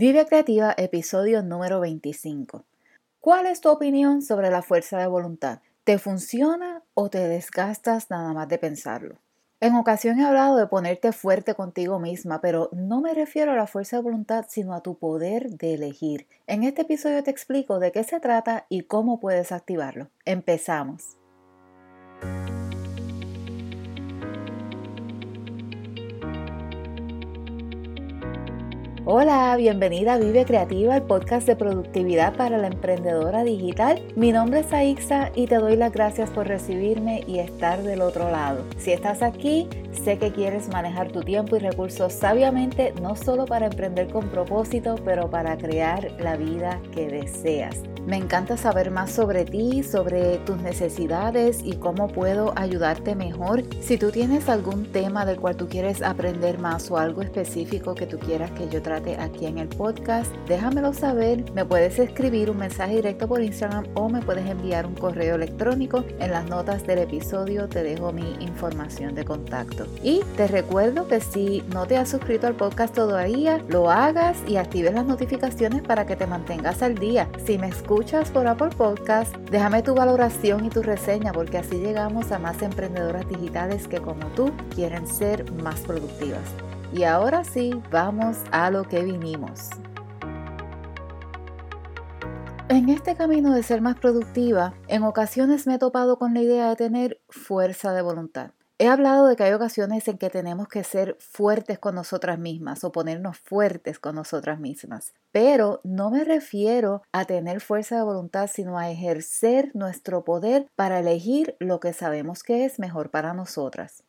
Vive Creativa, episodio número 25. ¿Cuál es tu opinión sobre la fuerza de voluntad? ¿Te funciona o te desgastas nada más de pensarlo? En ocasión he hablado de ponerte fuerte contigo misma, pero no me refiero a la fuerza de voluntad, sino a tu poder de elegir. En este episodio te explico de qué se trata y cómo puedes activarlo. Empezamos. Hola, bienvenida a Vive Creativa, el podcast de productividad para la emprendedora digital. Mi nombre es Aixa y te doy las gracias por recibirme y estar del otro lado. Si estás aquí, sé que quieres manejar tu tiempo y recursos sabiamente, no solo para emprender con propósito, pero para crear la vida que deseas. Me encanta saber más sobre ti, sobre tus necesidades y cómo puedo ayudarte mejor. Si tú tienes algún tema del cual tú quieres aprender más o algo específico que tú quieras que yo trate aquí en el podcast, déjamelo saber. Me puedes escribir un mensaje directo por Instagram o me puedes enviar un correo electrónico. En las notas del episodio te dejo mi información de contacto. Y te recuerdo que si no te has suscrito al podcast todavía, lo hagas y actives las notificaciones para que te mantengas al día. Si me escuchas por Apple Podcast, déjame tu valoración y tu reseña porque así llegamos a más emprendedoras digitales que como tú quieren ser más productivas. Y ahora sí, vamos a lo que vinimos. En este camino de ser más productiva, en ocasiones me he topado con la idea de tener fuerza de voluntad. He hablado de que hay ocasiones en que tenemos que ser fuertes con nosotras mismas o ponernos fuertes con nosotras mismas. Pero no me refiero a tener fuerza de voluntad, sino a ejercer nuestro poder para elegir lo que sabemos que es mejor para nosotras.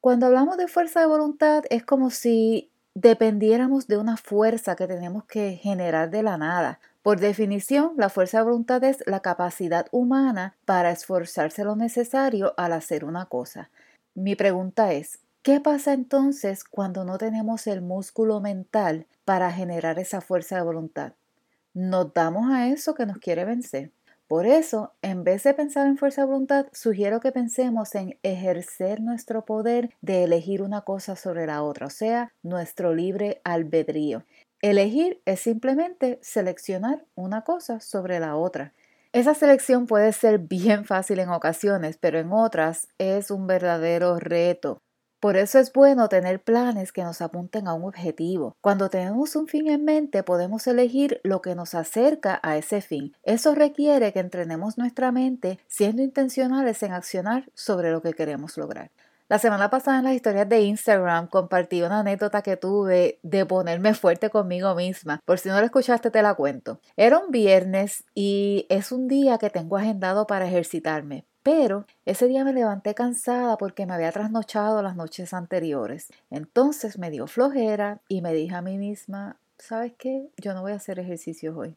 Cuando hablamos de fuerza de voluntad es como si dependiéramos de una fuerza que tenemos que generar de la nada. Por definición, la fuerza de voluntad es la capacidad humana para esforzarse lo necesario al hacer una cosa. Mi pregunta es, ¿qué pasa entonces cuando no tenemos el músculo mental para generar esa fuerza de voluntad? Nos damos a eso que nos quiere vencer. Por eso, en vez de pensar en fuerza de voluntad, sugiero que pensemos en ejercer nuestro poder de elegir una cosa sobre la otra, o sea, nuestro libre albedrío. Elegir es simplemente seleccionar una cosa sobre la otra. Esa selección puede ser bien fácil en ocasiones, pero en otras es un verdadero reto. Por eso es bueno tener planes que nos apunten a un objetivo. Cuando tenemos un fin en mente, podemos elegir lo que nos acerca a ese fin. Eso requiere que entrenemos nuestra mente siendo intencionales en accionar sobre lo que queremos lograr. La semana pasada en las historias de Instagram compartí una anécdota que tuve de ponerme fuerte conmigo misma. Por si no la escuchaste te la cuento. Era un viernes y es un día que tengo agendado para ejercitarme. Pero ese día me levanté cansada porque me había trasnochado las noches anteriores. Entonces me dio flojera y me dije a mí misma, ¿sabes qué? Yo no voy a hacer ejercicios hoy.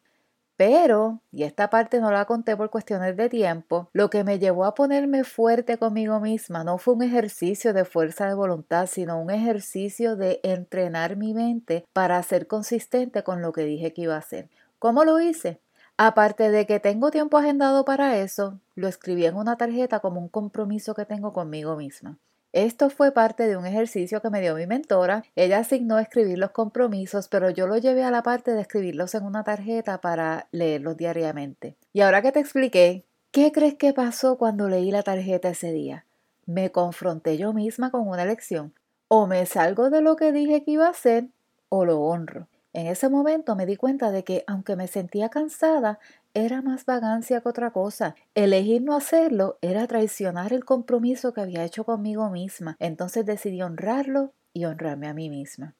Pero, y esta parte no la conté por cuestiones de tiempo, lo que me llevó a ponerme fuerte conmigo misma no fue un ejercicio de fuerza de voluntad, sino un ejercicio de entrenar mi mente para ser consistente con lo que dije que iba a hacer. ¿Cómo lo hice? Aparte de que tengo tiempo agendado para eso, lo escribí en una tarjeta como un compromiso que tengo conmigo misma. Esto fue parte de un ejercicio que me dio mi mentora. Ella asignó escribir los compromisos, pero yo lo llevé a la parte de escribirlos en una tarjeta para leerlos diariamente. Y ahora que te expliqué, ¿qué crees que pasó cuando leí la tarjeta ese día? Me confronté yo misma con una elección. O me salgo de lo que dije que iba a hacer, o lo honro. En ese momento me di cuenta de que, aunque me sentía cansada, era más vagancia que otra cosa. Elegir no hacerlo era traicionar el compromiso que había hecho conmigo misma. Entonces decidí honrarlo y honrarme a mí misma.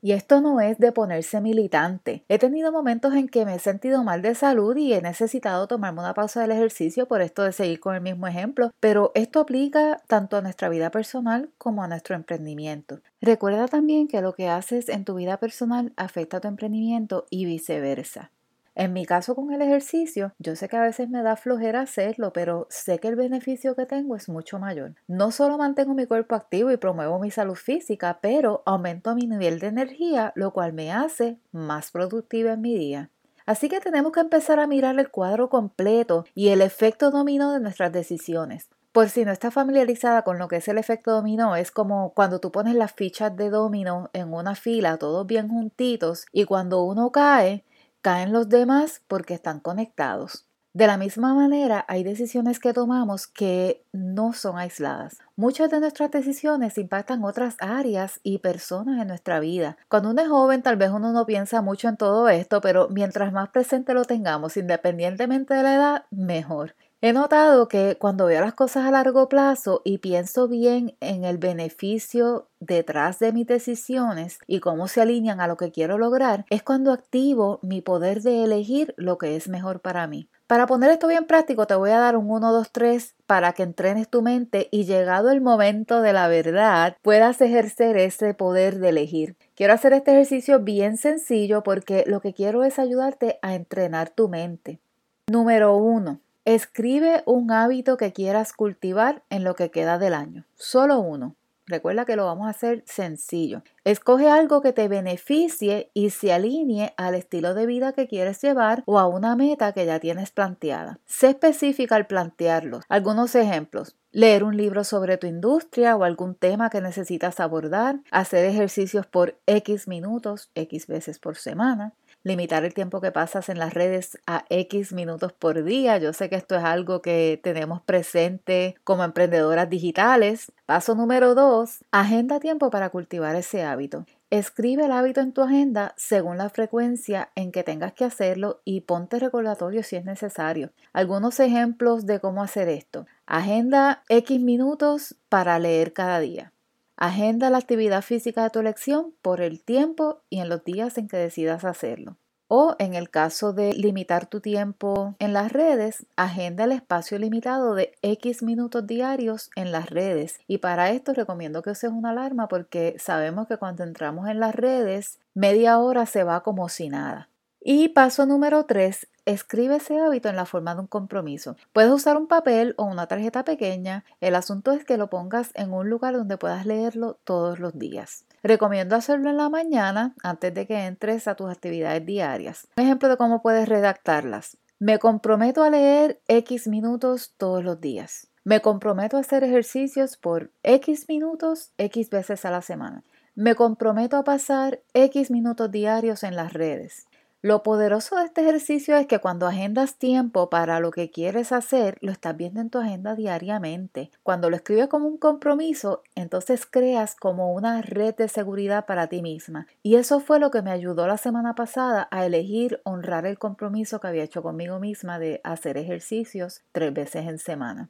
Y esto no es de ponerse militante. He tenido momentos en que me he sentido mal de salud y he necesitado tomarme una pausa del ejercicio por esto de seguir con el mismo ejemplo, pero esto aplica tanto a nuestra vida personal como a nuestro emprendimiento. Recuerda también que lo que haces en tu vida personal afecta a tu emprendimiento y viceversa. En mi caso con el ejercicio, yo sé que a veces me da flojera hacerlo, pero sé que el beneficio que tengo es mucho mayor. No solo mantengo mi cuerpo activo y promuevo mi salud física, pero aumento mi nivel de energía, lo cual me hace más productiva en mi día. Así que tenemos que empezar a mirar el cuadro completo y el efecto dominó de nuestras decisiones. Por si no estás familiarizada con lo que es el efecto dominó, es como cuando tú pones las fichas de dominó en una fila, todos bien juntitos, y cuando uno cae, caen los demás porque están conectados. De la misma manera, hay decisiones que tomamos que no son aisladas. Muchas de nuestras decisiones impactan otras áreas y personas en nuestra vida. Cuando uno es joven, tal vez uno no piensa mucho en todo esto, pero mientras más presente lo tengamos, independientemente de la edad, mejor. He notado que cuando veo las cosas a largo plazo y pienso bien en el beneficio detrás de mis decisiones y cómo se alinean a lo que quiero lograr, es cuando activo mi poder de elegir lo que es mejor para mí. Para poner esto bien práctico, te voy a dar un 1, 2, 3 para que entrenes tu mente y llegado el momento de la verdad, puedas ejercer ese poder de elegir. Quiero hacer este ejercicio bien sencillo porque lo que quiero es ayudarte a entrenar tu mente. Número 1 Escribe un hábito que quieras cultivar en lo que queda del año. Solo uno. Recuerda que lo vamos a hacer sencillo. Escoge algo que te beneficie y se alinee al estilo de vida que quieres llevar o a una meta que ya tienes planteada. Sé específica al plantearlo. Algunos ejemplos. Leer un libro sobre tu industria o algún tema que necesitas abordar, hacer ejercicios por X minutos, X veces por semana, limitar el tiempo que pasas en las redes a X minutos por día. Yo sé que esto es algo que tenemos presente como emprendedoras digitales. Paso número dos, agenda tiempo para cultivar ese hábito. Escribe el hábito en tu agenda según la frecuencia en que tengas que hacerlo y ponte recordatorio si es necesario. Algunos ejemplos de cómo hacer esto. Agenda X minutos para leer cada día. Agenda la actividad física de tu elección por el tiempo y en los días en que decidas hacerlo. O en el caso de limitar tu tiempo en las redes, agenda el espacio limitado de X minutos diarios en las redes. Y para esto recomiendo que uses una alarma porque sabemos que cuando entramos en las redes, media hora se va como si nada. Y paso número 3, escribe ese hábito en la forma de un compromiso. Puedes usar un papel o una tarjeta pequeña. El asunto es que lo pongas en un lugar donde puedas leerlo todos los días. Recomiendo hacerlo en la mañana antes de que entres a tus actividades diarias. Un ejemplo de cómo puedes redactarlas. Me comprometo a leer X minutos todos los días. Me comprometo a hacer ejercicios por X minutos, X veces a la semana. Me comprometo a pasar X minutos diarios en las redes. Lo poderoso de este ejercicio es que cuando agendas tiempo para lo que quieres hacer, lo estás viendo en tu agenda diariamente. Cuando lo escribes como un compromiso, entonces creas como una red de seguridad para ti misma. Y eso fue lo que me ayudó la semana pasada a elegir honrar el compromiso que había hecho conmigo misma de hacer ejercicios tres veces en semana.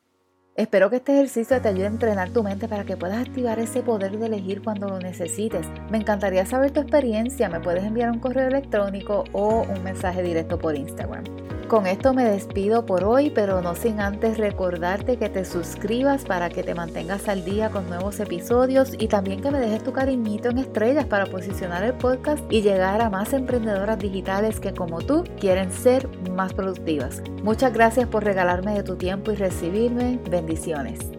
Espero que este ejercicio te ayude a entrenar tu mente para que puedas activar ese poder de elegir cuando lo necesites. Me encantaría saber tu experiencia. Me puedes enviar un correo electrónico o un mensaje directo por Instagram. Con esto me despido por hoy, pero no sin antes recordarte que te suscribas para que te mantengas al día con nuevos episodios y también que me dejes tu cariñito en estrellas para posicionar el podcast y llegar a más emprendedoras digitales que como tú quieren ser más productivas. Muchas gracias por regalarme de tu tiempo y recibirme. Bendiciones.